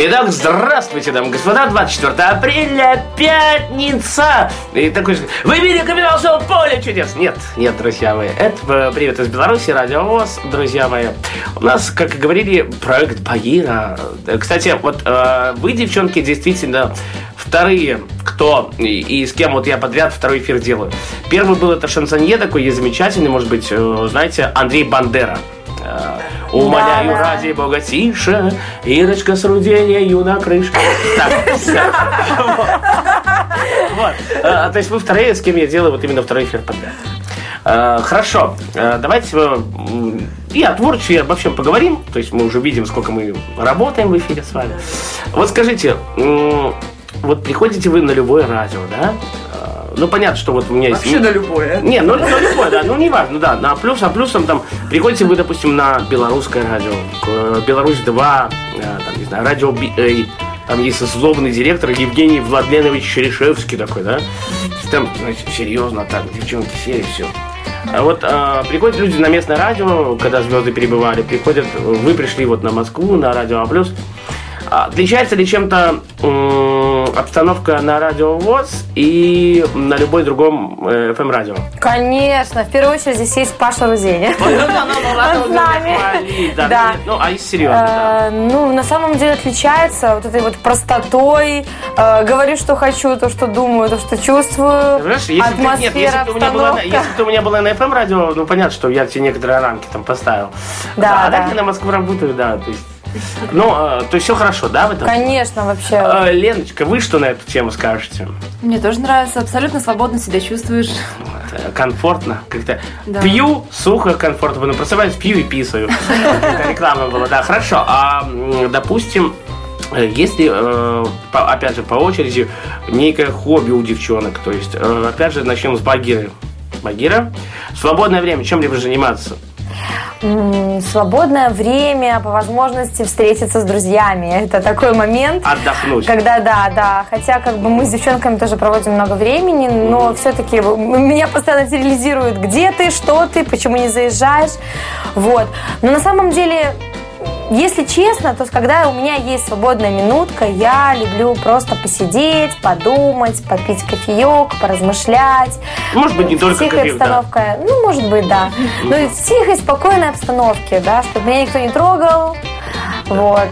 Итак, здравствуйте, дамы и господа, 24 апреля, пятница. И такой же, вы видели капитал шоу «Поле чудес»? Нет, нет, друзья мои, это э, привет из Беларуси, Радио ВОЗ, друзья мои. У нас, как и говорили, проект Багира. Э, Кстати, вот э, вы, девчонки, действительно вторые, кто и, и с кем вот я подряд второй эфир делаю. Первый был это шансонье такой есть замечательный, может быть, знаете, Андрей Бандера. Э, Умоляю Да, ради бога тише, Ирочка с руденью на крыше. Так, всё. Вот. Э, То есть вы вторые, с кем я делаю вот именно второй эфир подряд. Э, Хорошо, давайте и о творчестве, и обо всем поговорим. То есть мы уже видим, сколько мы работаем в эфире с вами. Вот скажите, вот приходите вы на любое радио, да? Э, Ну, понятно, что вот у меня есть... Вообще на любое. Не, ну, ну любой, да, ну не важно, да. На плюс, а плюсом там приходите вы, допустим, на белорусское радио, э, Беларусь 2, э, там, не знаю, радио BA, там есть злобный директор Евгений Владленович Черешевский такой, да? Там, значит, серьезно так, девчонки сели, все. А вот а, приходят люди на местное радио, когда звезды перебывали, приходят, вы пришли вот на Москву, на радио А+. А Отличается ли чем-то обстановка на радио ВОЗ и на любой другом э, FM-радио? Конечно, в первую очередь здесь есть Паша Рузеня. Он с нами. Да. Ну, а если серьезно. Э, Ну, на самом деле отличается вот этой вот простотой. э, Говорю, что хочу, то, что думаю, то, что чувствую. Атмосфера, если бы, у меня была на FM радио, ну понятно, что я тебе некоторые рамки там поставил. Да, а так да. я на Москву работаю, да. То есть, ну, э, то есть все хорошо, да, в этом? Конечно, вообще. Э, Леночка, вы что на эту тему скажете? Мне тоже нравится, абсолютно свободно себя чувствуешь. Вот, э, комфортно, как-то Да. пью, сухо, комфортно, ну, просыпаюсь, пью и писаю. Это реклама была, да, хорошо. А, допустим, э, если, э, опять же, по очереди, некое хобби у девчонок, то есть, опять же, начнем с Багиры. Багира, свободное время, чем либо заниматься? Свободное время, по возможности встретиться с друзьями. Это такой момент. Отдохнуть. Когда, да, да. Хотя, как бы мы с девчонками тоже проводим много времени, но все-таки меня постоянно терроризируют, где ты, что ты, почему не заезжаешь. Вот. Но на самом деле, если честно, то когда у меня есть свободная минутка, я люблю просто посидеть, подумать, попить кофеек, поразмышлять. Может быть, не В только тихой кофеек, да. обстановке. Ну, может быть, да. Но в тихой, спокойной обстановке, да, чтобы меня никто не трогал. Вот.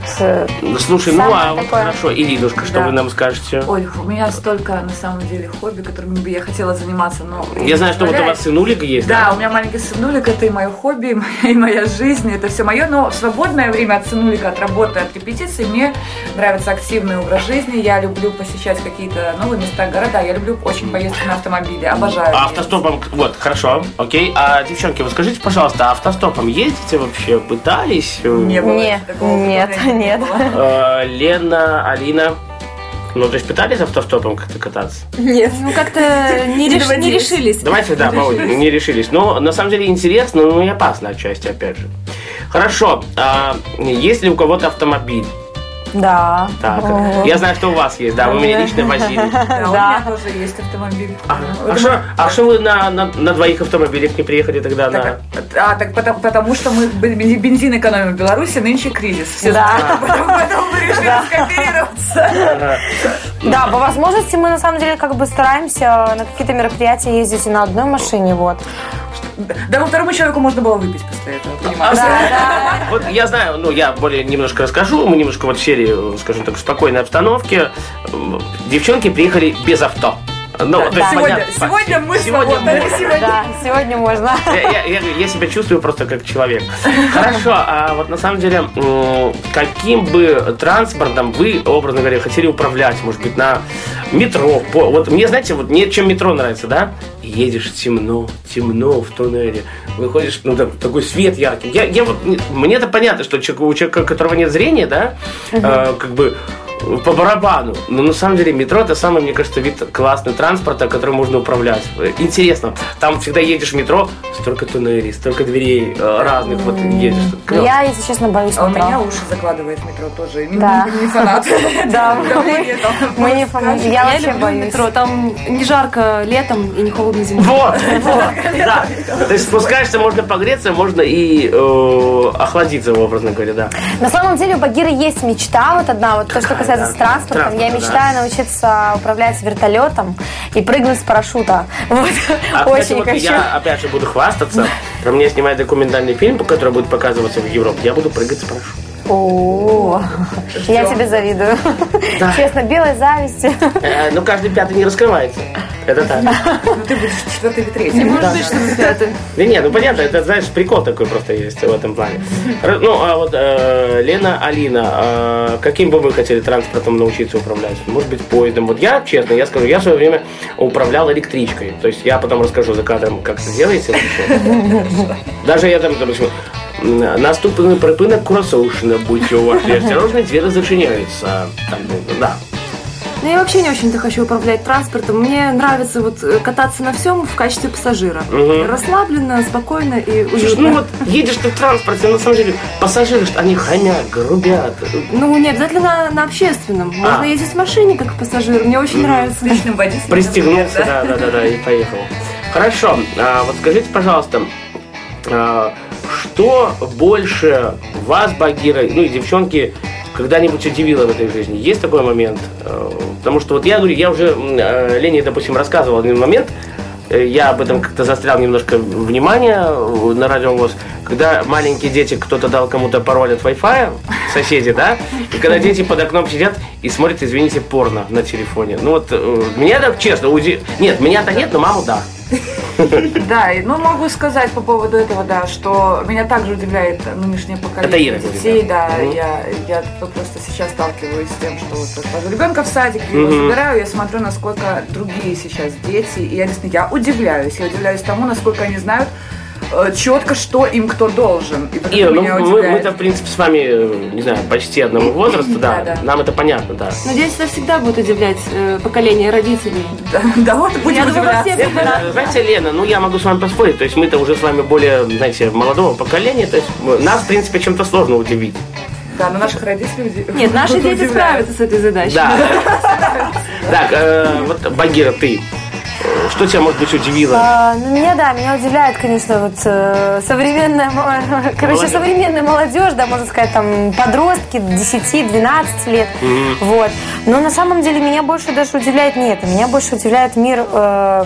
Ну, Слушай, ну Самое а вот такое. хорошо, Иринушка, что Да. вы нам скажете? Ой, у меня столько, на самом деле, хобби, которыми бы я хотела заниматься, но... Я знаю, что вот у вас сынулик есть, Да, у меня маленький сынулик, это и мое хобби, и моя, и моя жизнь, это все мое. Но в свободное время от сынулика, от работы, от репетиции, мне нравится активный образ жизни. Я люблю посещать какие-то новые места, города. Я люблю очень поездки на автомобиле, обожаю. А ездить. автостопом, вот, хорошо, окей. А, девчонки, вот скажите, пожалуйста, а автостопом ездите вообще? Пытались? Не было Не, такого нет, нет. Э, Лена, Алина, ну, то есть пытались автостопом как-то кататься? Нет. Ну, как-то не, реш- не решились. Давайте, да, по не решились. Но на самом деле интересно, но и опасно отчасти, опять же. Хорошо, а есть ли у кого-то автомобиль? Да. Так, я знаю, что у вас есть, да, вы меня лично возили. Да, у меня тоже есть автомобиль. А, а что, а что вы на, двоих автомобилях не приехали тогда на... Так, а, так потому, что мы бен- бензин экономим в Беларуси, нынче кризис. Все Да. знают, поэтому, поэтому мы решили скооперироваться. Да, по возможности мы на самом деле как бы стараемся на какие-то мероприятия ездить и на одной машине, вот. Да, во второму человеку можно было выпить после этого, понимаешь? Вот я знаю, ну, я более немножко расскажу, мы немножко вот в серии, скажем так, в спокойной обстановке. Девчонки приехали без авто. Ну, то есть, Сегодня, понятно, сегодня мы Сегодня свободны, мы- сегодня Да, сегодня можно. Я, я- я- я себя чувствую просто как человек. Хорошо, а вот на самом деле, каким бы транспортом вы, образно говоря, хотели управлять? Может быть, на метро? По- Вот мне, знаете, вот мне чем метро нравится, да? Едешь темно, темно в туннеле, выходишь, ну, там, такой свет яркий. Я, я вот, не- мне это понятно, что человек- у человека, у которого нет зрения, да, э, как бы по барабану. Но на самом деле метро это самый, мне кажется, вид классный транспорта, который можно управлять. Интересно, там всегда едешь в метро, столько туннелей, столько дверей э, разных, вот едешь. Я, если честно, боюсь А у метро. меня уши закладывает в метро тоже. Да. не фанат. Да, мы, не фанаты. Я вообще люблю боюсь. метро. Там не жарко летом и не холодно зимой. Вот, вот, да. То есть спускаешься, можно погреться, можно и э, охладиться, образно говоря, да. На самом деле у Багиры есть мечта, вот одна, вот то, что да? с транспортом. Я Транспорт, мечтаю научиться управлять вертолетом и прыгнуть с парашюта. Вот. А, кстати, Очень вот хочу. я опять же буду хвастаться. Про меня снимает документальный фильм, который будет показываться в Европе. Я буду прыгать с парашютом. О, я тебе завидую. Да. Честно, белой зависти. Э, ну, каждый пятый не раскрывается. Это так. Ну ты будешь четвертый или третий. Не может быть, что вы пятый. Да нет, ну понятно, это, знаешь, прикол такой просто есть в этом плане. Ну, а вот э, Лена, Алина, э, каким бы вы хотели транспортом научиться управлять? Может быть, поездом? Вот я, честно, я скажу, я в свое время управлял электричкой. То есть я потом расскажу за кадром, как это делается. Даже я там, допустим, наступний припинок курасовщина, будьте уважні, осторожно, двери зачиняются. Там, ну, да. Ну, я вообще не очень-то хочу управлять транспортом. Мне нравится вот э, кататься на всем в качестве пассажира. Мгм. Расслабленно, спокойно и Слушай, уютно. ну вот едешь ты в транспорте, на самом деле, пассажиры, что они хамят, грубят. Ну, не обязательно на, на общественном. Можно А. ездить в машине, как пассажир. Мне очень нравится. Личным водителем. Пристегнулся, например, да, да, да, да, и поехал. Хорошо, а вот скажите, пожалуйста, а, что больше вас, Багира, ну и девчонки, когда-нибудь удивило в этой жизни? Есть такой момент? Э, Потому что вот я говорю, я уже э, Лене, допустим, рассказывал один момент, э, я об этом как-то застрял немножко внимания э, на радиовоз, когда маленькие дети, кто-то дал кому-то пароль от Wi-Fi, соседи, да, и когда дети под окном сидят и смотрят, извините, порно на телефоне. Ну вот, меня так честно, уди... нет, меня-то нет, но маму да. Да, и, ну могу сказать по поводу этого, да, что меня также удивляет нынешнее поколение детей, да. я, я просто сейчас сталкиваюсь с тем, что вот ребенка в садик, его Мгм. забираю, я смотрю, насколько другие сейчас дети, и я я удивляюсь, я удивляюсь тому, насколько они знают четко, что им кто должен. И это Ира, ну мы, удивляет. мы-то, в принципе, с вами, э, не знаю, почти одного возраста, да, Да, да. нам это понятно, да. Но дети это всегда будут удивлять э, поколение родителей. Да, да, вот будем Я думаю, во удивляться. Э, Знаете, Лена, ну я могу с вами поспорить, то есть мы-то уже с вами более, знаете, молодого поколения, то есть э, нас, в принципе, чем-то сложно удивить. Да, но наших родителей Нет, наши дети удивляют. справятся с этой задачей. Да. Так, э, вот, Багира, ты, э, что тебя, может быть, удивило? А, ну, меня, да, меня удивляет, конечно, вот э, современная, короче, современная молодежь, да, можно сказать, там, подростки 10-12 лет, вот. Но на самом деле меня больше даже удивляет не это, меня больше удивляет мир э,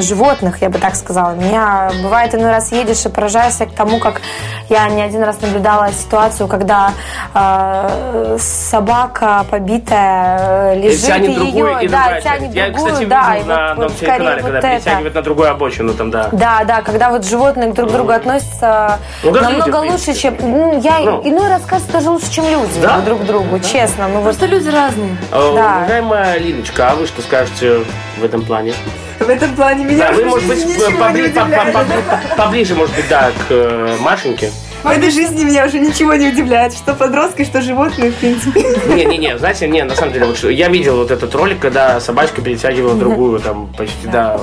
животных, я бы так сказала. Меня бывает иной раз едешь и поражаешься к тому, как я не один раз наблюдала ситуацию, когда э, собака побитая э, лежит, тянет и другую ее, и да, тянет. Я, другую, кстати, да, видел и на вот- одном вот телеканале, скорее когда вот это. перетягивают на другую обочину, там, да. Да, да, когда вот животные друг к другу относятся Ну, люди, намного принципе. лучше, чем... ну, я Ну. иной раз кажется даже лучше, чем люди Да? друг к другу, честно. Ну вот Просто люди разные. Э, Да. Уважаемая Линочка, а вы что скажете в этом плане? В этом плане меня Да, вы, может быть, побли- по- по- удивляет. по- поближе, может быть, да, к э, Машеньке. В этой жизни меня уже ничего не удивляет, что подростки, что животные, в принципе. Не-не-не, знаете, не, на самом деле, вот я видел вот этот ролик, когда собачка перетягивала другую, там, почти, да.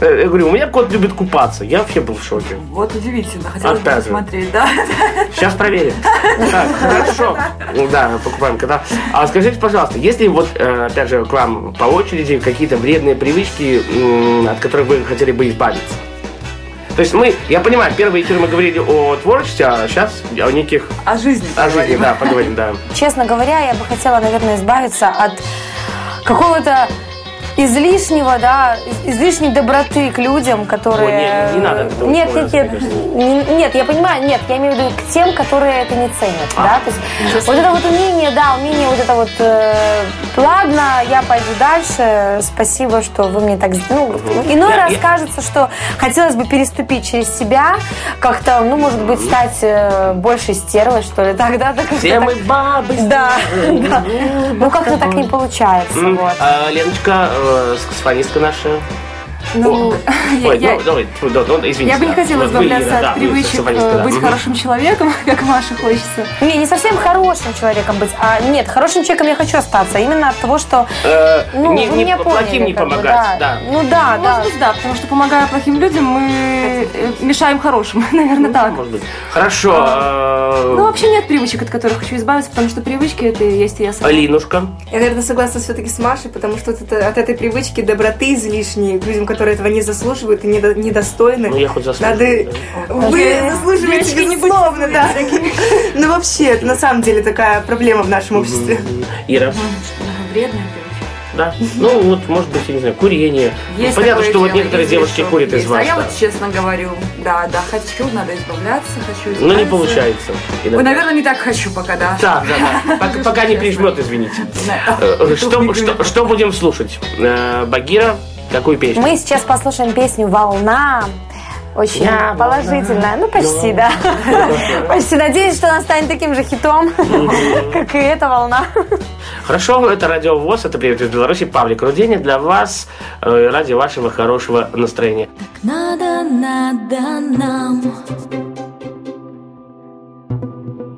Э, Я говорю, у меня кот любит купаться. Я вообще был в шоке. Вот удивительно, хотелось бы посмотреть, да. Сейчас проверим. Так, хорошо. Ну Да, покупаем кота. А скажите, пожалуйста, если вот, э, опять же, к вам по очереди какие-то вредные привычки, от которых вы хотели бы избавиться? То есть мы, я понимаю, первый эфир мы говорили о творчестве, а сейчас о неких, О жизни о жизни, да, поговорим, да. честно говоря, я бы хотела, наверное, избавиться от какого-то излишнего, да, из- излишней доброты к людям, которые... Ой, не- не надо этого Нет, нет, нет, нет, я понимаю, нет, я имею в виду к тем, которые это не ценят, А, да, то есть вот это вот умение, да, умение вот это вот, э, ладно, я пойду дальше, спасибо, что вы мне так, ну, иной Я- раз я- кажется, что хотелось бы переступить через себя, как-то, ну, может быть, стать э, большей стервой, что ли, тогда так Все мы бабы. да, да. Ну как-то так не получается. Вот. а Леночка, э, саксофонистка наша, Ну, я- Ой, я- ну, давай, фу, да, ну, извините. Я бы не хотела избавляться да, от вы привычек э, да. быть хорошим человеком, как Маше хочется. Не, не совсем хорошим человеком быть, а нет, хорошим человеком я хочу остаться. Именно от того, что Э, ну, не, вы не меня плохим не помогать, да. Ну да, да. Может быть, да, потому что помогая плохим людям, мы э, мешаем хорошим, наверное, так. Может быть. Хорошо. э, Ну, вообще нет привычек, от которых хочу избавиться, потому что привычки это и есть я сама. Алинушка. Я, наверное, согласна все-таки с Машей, потому что от этой привычки доброты излишней людям, которые этого не заслуживают и недо- недостойны. Ну, я хоть заслужил. Надо... да. Вы заслуживаете, безусловно, да. Ну, вообще, это на самом деле такая проблема в нашем обществе. Ира. Вредная Да. Ну, вот, может быть, я не знаю, курение. Ну, Понятно, что вот некоторые девушки курят из вас. А я вот честно говорю, да, да, хочу, надо избавляться, хочу избавляться. Но не получается. Ой, иногда. наверное, не так хочу пока, да. Да, да, да. Пока, пока не прижмет, извините. Э, Что, что, что будем слушать? Э, Багира, какую песню? Мы сейчас послушаем песню «Волна». Очень Я положительная. Ну, почти, да. Почти. Надеюсь, что она станет таким же хитом, как и эта волна. Хорошо, это Радио ВОЗ, это «Привет из Беларуси», Павлик Руденя. Для вас, э, ради вашего хорошего настроения. Надо, надо нам.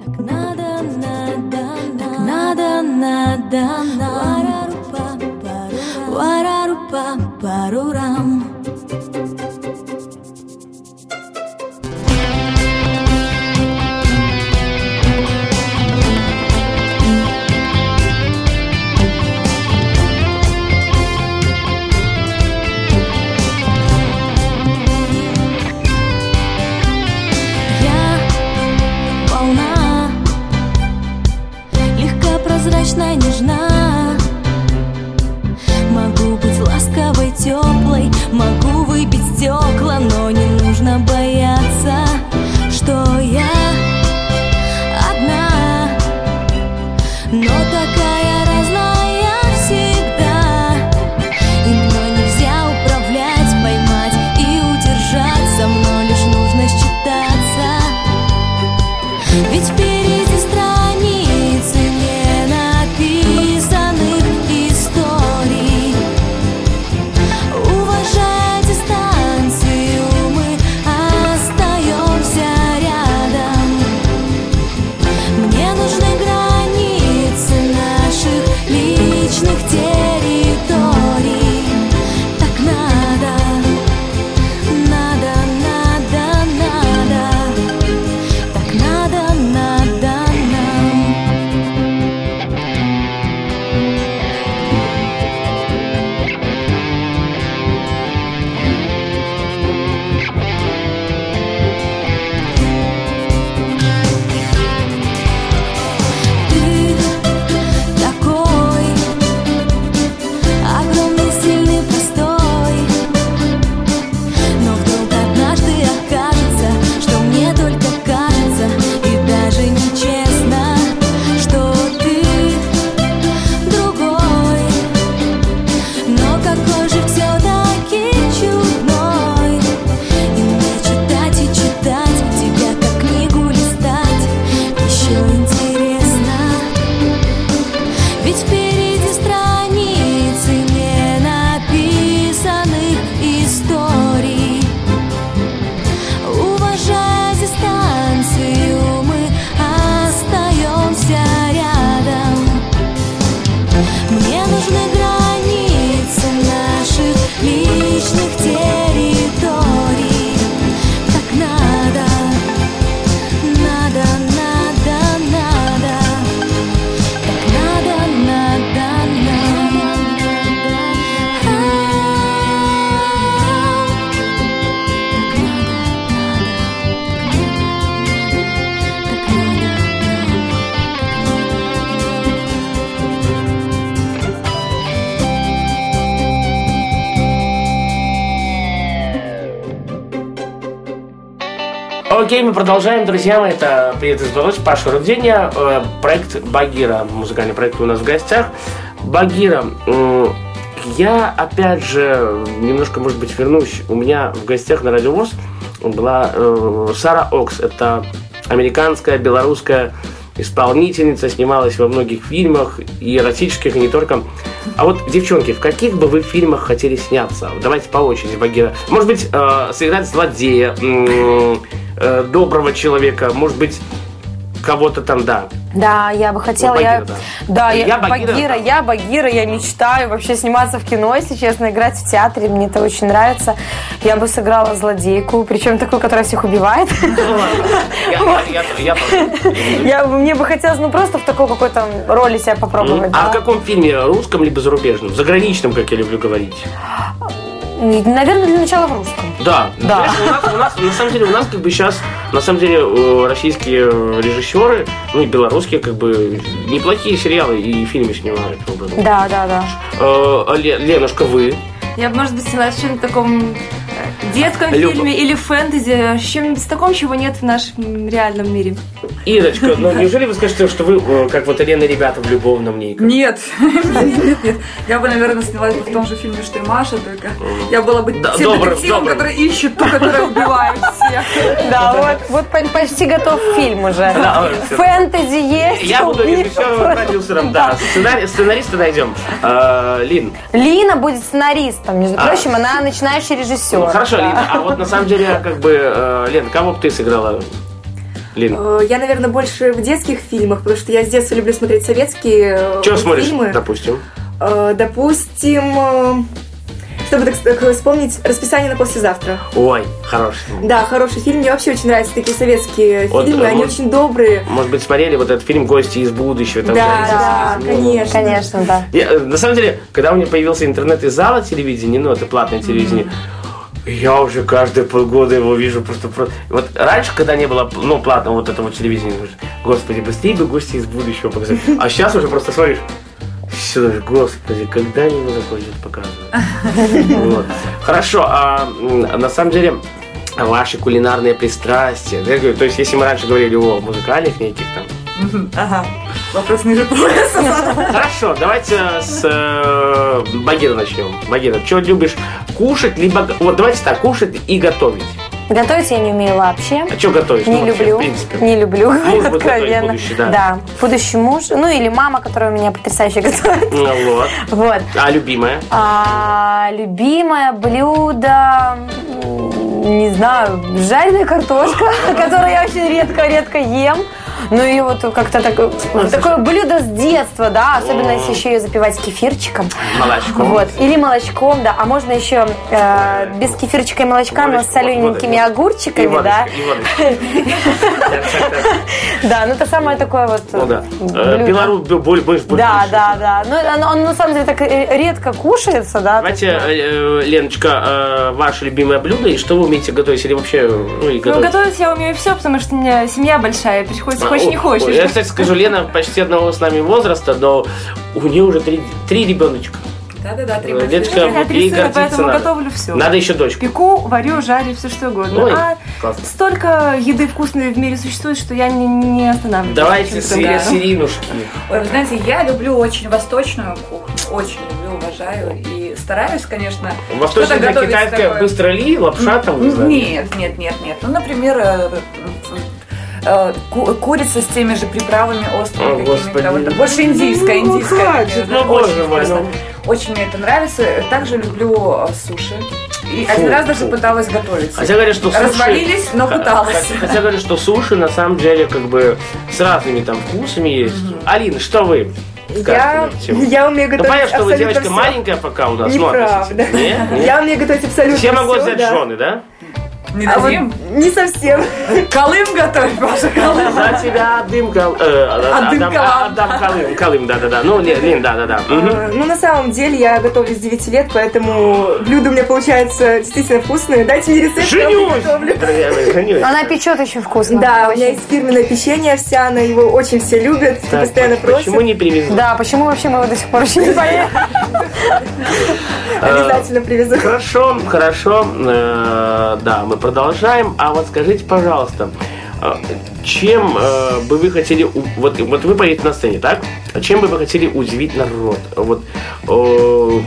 Так надо, надо, так надо, надо нам. Варарупа, парурам. Я Окей, мы продолжаем, друзья мои. Это «Привет из Беларуси», Паша Руденя, э, проект Багира, музыкальный проект у нас в гостях. Багира, я опять же немножко, может быть, вернусь. У меня в гостях на Радио ВОЗ была э, Сара Окс. Это американская, белорусская исполнительница, снималась во многих фильмах, и эротических, и не только. А вот, девчонки, в каких бы вы фильмах хотели сняться? Давайте по очереди, Багира. Может быть, э, сыграть злодея, м, э, доброго человека, может быть, кого-то там, да. Да, я бы хотела, я, Багира, да, да. я, Я Багира, Багира, да. я Багира, я мечтаю вообще сниматься в кино, если честно, играть в театре, мне это очень нравится. Я бы сыграла злодейку, причем такую, которая всех убивает. Я, я, я, я. Я, мне бы хотелось, ну, просто в такой какой-то роли себя попробовать. А в каком фильме? Русском либо зарубежном? Заграничном, как я люблю говорить. Наверное, для начала в русском. Да. Да. Знаешь, у, нас, у нас, на самом деле, у нас как бы сейчас, на самом деле, российские э, режиссеры, ну и белорусские, как бы, неплохие сериалы и фильмы снимают. Да, да, да. Э, Ле- Ленушка, вы? Я бы, может быть, снялась в чем-то таком детском Люба. фильме или фэнтези, чем-нибудь таком, чего нет в нашем реальном мире. Ирочка, ну неужели вы скажете, что вы, э, как вот Елена ребята в любовном ней? Нет, нет, нет. Я бы, наверное, снялась бы в том же фильме, что и Маша, только я была бы Да, тем добрым, детективом, добрым. который ищет ту, которая убивает всех. Да, вот, вот по- почти готов фильм уже. Да. Фэнтези есть. Я буду режиссером и продюсером, да. Сценарий, сценариста найдем. Э, Лин, Лина будет сценаристом, между прочим, она начинающий режиссер. Ну, хорошо, Да. Лина, а вот на самом деле, как бы, э, Лен, кого бы ты сыграла? Лин, Э, Я, наверное, больше в детских фильмах, потому что я с детства люблю смотреть советские э, что смотришь, фильмы. допустим? Допустим, чтобы так, так вспомнить «Расписание на послезавтра». Ой, хороший. Да, хороший фильм. Мне вообще очень нравятся такие советские Вот, фильмы. Они вот- очень добрые. Может быть, смотрели вот этот фильм «Гости из будущего». Там Да, да, Акунин. конечно. Конечно, да. Я, на самом деле, когда у меня появился интернет из зала телевидения, ну, это платное телевидение, я уже каждые полгода его вижу просто, просто... Вот раньше, когда не было, ну, платного вот этого телевидения, господи, быстрее бы гости из будущего показать. А сейчас уже просто смотришь, все, господи, когда они его закончат показывать? Вот. Хорошо, а на самом деле, ваши кулинарные пристрастия, я говорю, то есть, если мы раньше говорили о музыкальных неких там, Ага. Вопрос ниже пояса. Хорошо, давайте с э, Багира начнем. Багира, что любишь кушать, либо... Вот давайте так, кушать и готовить. Готовить я не умею вообще. А что готовишь? Не Ну, вообще, люблю, в принципе. не люблю, Муж будет готовить откровенно. будущий, да. будущий муж, ну или мама, которая у меня потрясающе готовит. Ну, вот. Вот. А любимая? А, любимое блюдо, не знаю, жареная картошка, которую я очень редко-редко ем. Ну и вот как-то так- такое блюдо с детства, да, особенно если еще ее запивать кефирчиком. Молочком. Вот. Или молочком, да. А можно еще э, без кефирчика и молочка, но с солененькими огурчиками, да. водочка, и водочка. Да, ну это самое такое вот Ну. Э, Белорус, б- боль- больше больше. Да, да, да. Ну, оно, оно на самом деле так э, редко кушается, да. Давайте, э, Леночка, ваше любимое блюдо и что вы умеете готовить? Или вообще, ну, и Ну, готовить? готовить я умею все, потому что у меня семья большая, приходится А, хочешь Я, кстати, скажу, Лена почти одного с нами возраста, но у нее уже три, три ребеночка. Да-да-да, три Э. Деточка, Я гордиться поэтому надо. готовлю все. Надо еще дочку. Пеку, варю, жарю, все что угодно. Ой, а классно. столько еды вкусной в мире существует, что я не, не останавливаюсь. Давайте сери- да. серийнушки. Ой, вы знаете, я люблю очень восточную кухню, очень люблю, уважаю и стараюсь, конечно, Восточная что-то это готовить китайская такое. быстро ли, лапша там. Нет, нет, нет, нет. Ну, например, э, ку- курица с теми же приправами острыми О, какими-то. господи. Вот, больше индийская, Ну, индийская. хватит, наверное, ну, боже очень мой, ну. Очень мне это нравится. Также люблю э, суши. И Фу, один раз даже фу. пыталась готовить. Хотя говорят, что суши... Развалились, но пыталась. Хотя, говорят, что суши на самом деле как бы с разными там вкусами есть. Алина, что вы скажете Я, я умею Ну готовить понятно, что вы девочка всё. маленькая пока у нас. ну, Неправда. Нет? Нет? Я умею готовить абсолютно Все могу всё, взять да. жены, да? Не А вот дадим? не совсем. Колым готовь, Паша, Колым. За тебя отдым кал... э, отдам- Калым. Отдам Колым, Колым, да-да-да. Ну, Лен, да-да-да. Э, Ну, на самом деле, я готовлю с 9 лет, поэтому блюда у меня получаются действительно вкусные. Дайте мне рецепт, я Женюсь! Она печет очень вкусно. Да, у меня есть фирменное печенье овсяное, его очень все любят, постоянно просят. Почему не привезли? Да, почему вообще мы его до сих пор еще не поели? Обязательно привезу. Хорошо, хорошо. Э, Да, мы продолжаем. А вот скажите, пожалуйста, э, чем э, бы вы хотели... Вот, вот вы поедете на сцене, так? А Чем бы вы хотели удивить народ? Вот, э,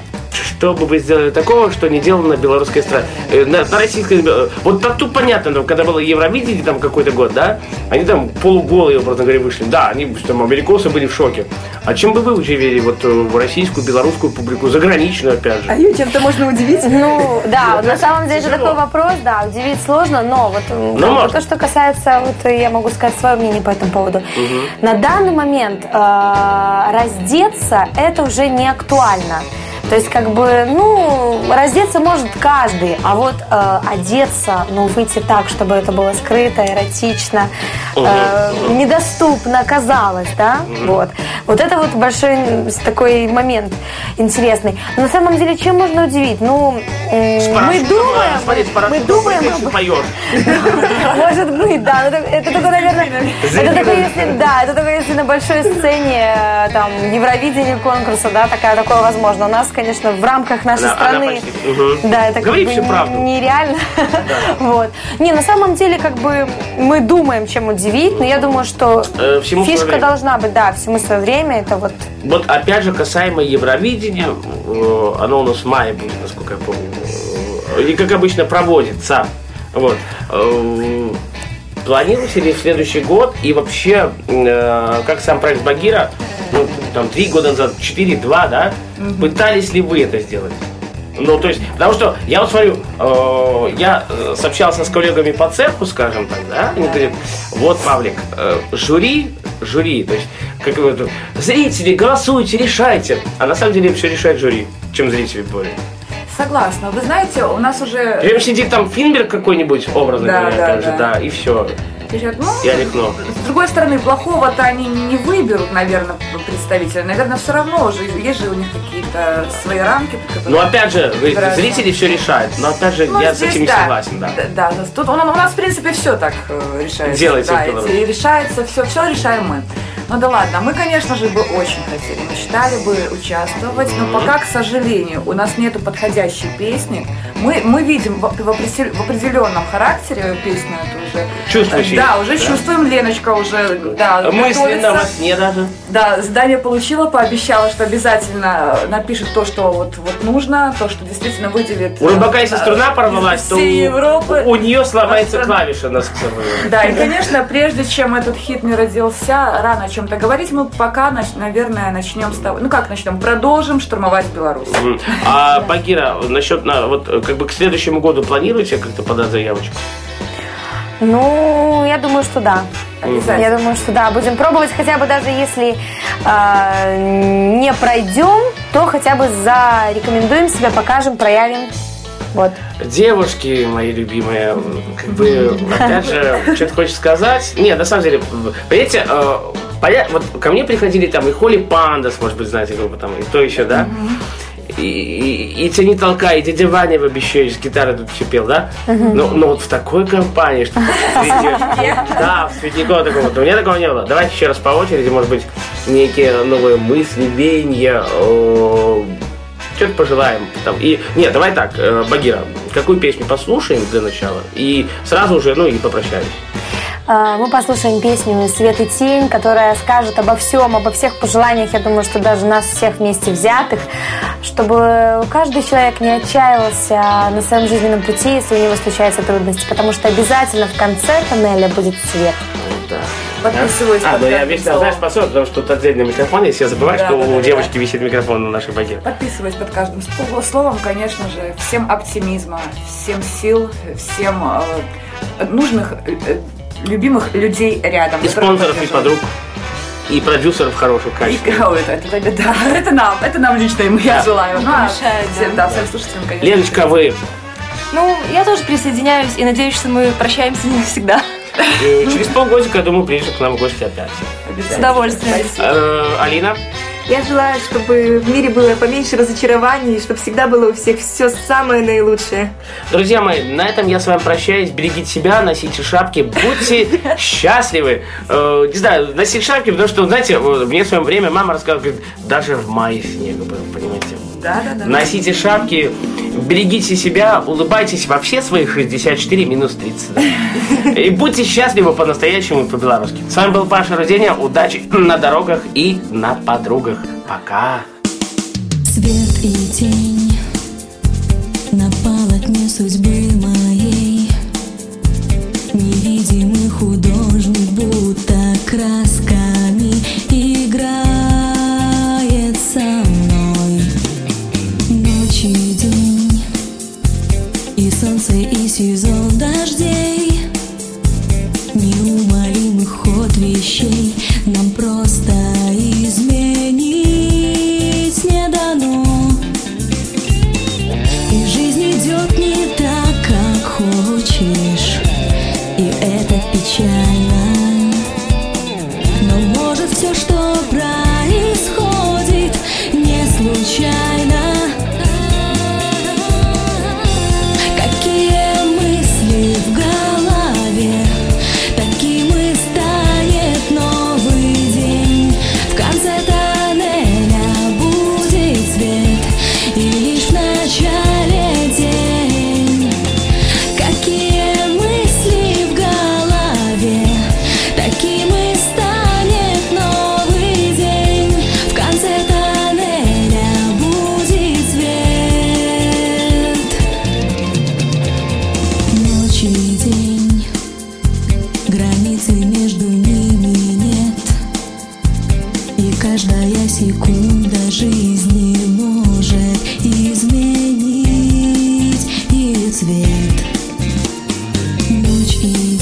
что бы вы сделали такого, что не делал на белорусской эстраде? Э, На, на российской... э, Вот так тут понятно, ну, когда было Евровидение там какой-то год, да? Они там полуголые, образно говоря, вышли. Да, они там, америкосы были в шоке. А чем бы вы удивили вот э, в российскую, белорусскую публику, заграничную, опять же? А ее чем-то можно удивить? Ну, да, на самом деле это тяжело. такой вопрос, да, удивить сложно, но вот можно. то, что касается, вот я могу сказать свое мнение по этому поводу. На данный момент раздеться это уже не актуально. То есть, как бы, ну, раздеться может каждый, а вот э, одеться, ну, выйти так, чтобы это было скрыто, эротично, э, недоступно казалось, да, вот. Вот это вот большой такой момент интересный. Но на самом деле, чем можно удивить? Ну, м, мы думаем, э, смотри, мы думаем об может быть, да. но Это, только, наверное, это только если, да, это только если на большой сцене э, там Евровидения конкурса, да, такая такое возможно. У нас, конечно, в рамках нашей Она- она страны, почти- мгм. да, это как Говори бы всю правду. нереально. Вот. Не, на самом деле, как бы мы думаем, чем удивить, но я думаю, что Э, фишка должна быть, да, всему свое время. Это вот Вот опять же, касаемо Евровидения, э, оно у нас в мае будет, насколько я помню. Э, И как обычно проводится. Вот. Э, Планируете ли в следующий год и вообще, как сам проект Багира, там, три года назад, четыре, два, да, пытались ли вы это сделать? Ну, то есть, потому что я вот смотрю, э, я э, сообщался с коллегами по цеху, скажем так, да, они говорят, вот, Павлик, э, жюри, жюри, то есть, как это, зрители, голосуйте, решайте. А на самом деле все решает жюри, чем зрители более. Согласна. Вы знаете, у нас уже... Прям сидит там Финберг какой-нибудь, образно Да, говоря, да, опять же, да. да, и все. Ребят, ну, Я легну. С другой стороны, плохого-то они не выберут, наверное, представителя. Наверное, все равно уже есть же у них какие-то свои рамки, Но опять же, вы- Нравится. зрители все решают. Но опять же, Ну, я с здесь этим не да. согласен, да. Да, да, тут у, нас, в принципе, все так э, решается. Делайте да, и решается, все, все решаем мы. Ну да ладно, мы, конечно же, бы очень хотели, мечтали бы участвовать, но пока, к сожалению, у нас нету подходящей песни. Мы, мы видим в, в определен- в определенном характере песню эту уже. Чувствуете? Да, уже чувствуем, Леночка уже, да, Мысли на вас не даже. Да, задание получила, пообещала, что обязательно напишет то, что вот, вот нужно, то, что действительно выделит. У рыбака, если э, струна порвалась, то у, Европы. у нее сломается Страна. клавиша на сцене. Да, и, конечно, прежде чем этот хит не родился, рано о чем-то говорить, мы пока, наверное, начнем с того, ну как начнем, продолжим штурмовать Беларусь. А Багира, насчет на вот э, как бы к следующему году планируете как-то подать заявочку? Ну, я думаю, что да. Обязательно. Я думаю, что да. Будем пробовать, хотя бы даже если э, не пройдем, то хотя бы зарекомендуем себя, покажем, проявим. Вот. Девушки мои любимые, как бы, опять же, что-то хочешь сказать? Нет, на самом деле, понимаете, э, поня- вот ко мне приходили там и Холли Пандас, может быть, знаете, группа там, и то еще, да? И, и, и «Тяни толка», и дядя Ваня в обещаешь, с гитары тут все пел, да? Но, но вот в такой компании, что да, в Цветникова такого, у меня такого не было. Давайте еще раз по очереди, может быть, некие новые мысли, веяния, что-то пожелаем. Там. И, нет, давай так, э, Багира, какую песню послушаем для начала? И сразу уже, ну, и попрощались. Э, Мы послушаем песню «Свет и тень», которая скажет обо всем, обо всех пожеланиях, я думаю, что даже нас всех вместе взятых, чтобы каждый человек не отчаялся на своем жизненном пути, если у него случаются трудности, потому что обязательно в конце тоннеля будет свет. Да. Подписываюсь А, ну я словом. знаешь, посыл, потому что тут отдельный микрофон, если я забываю, Да, что да, у да, девочки висит микрофон на нашей баге. Подписываюсь под каждым словом, конечно же, всем оптимизма, всем сил, всем э, нужных, э, любимых людей рядом. И спонсоров, и подруг, и продюсеров хороших И, качественных. о, это, это, это- да, это нам, это нам лично ему я Да. желаю. Ну, а помешает, всем, да, всем слушателям, конечно. Леночка, вы Ну, я тоже присоединяюсь и надеюсь, что мы прощаемся не навсегда. э, через полгодика, я думаю, приедешь к нам в гости опять. С удовольствием. Спасибо. Э, Алина? Я желаю, чтобы в мире было поменьше разочарований, чтобы всегда было у всех все самое наилучшее. Друзья мои, на этом я с вами прощаюсь. Берегите себя, носите шапки, будьте счастливы. Э, не знаю, носите шапки, потому что, знаете, мне в свое время мама рассказывала, говорит, даже в мае снег был, понимаете. Да, да, да. Носите шапки, берегите себя, улыбайтесь во все свои 64 минус 30. да. И будьте счастливы по-настоящему и по-белорусски. С вами был Паша Руденя. Удачи на дорогах и на подругах. Пока. Свет и тень На полотне судьбы моей Невидимый художник будто красками цвет. Ночь и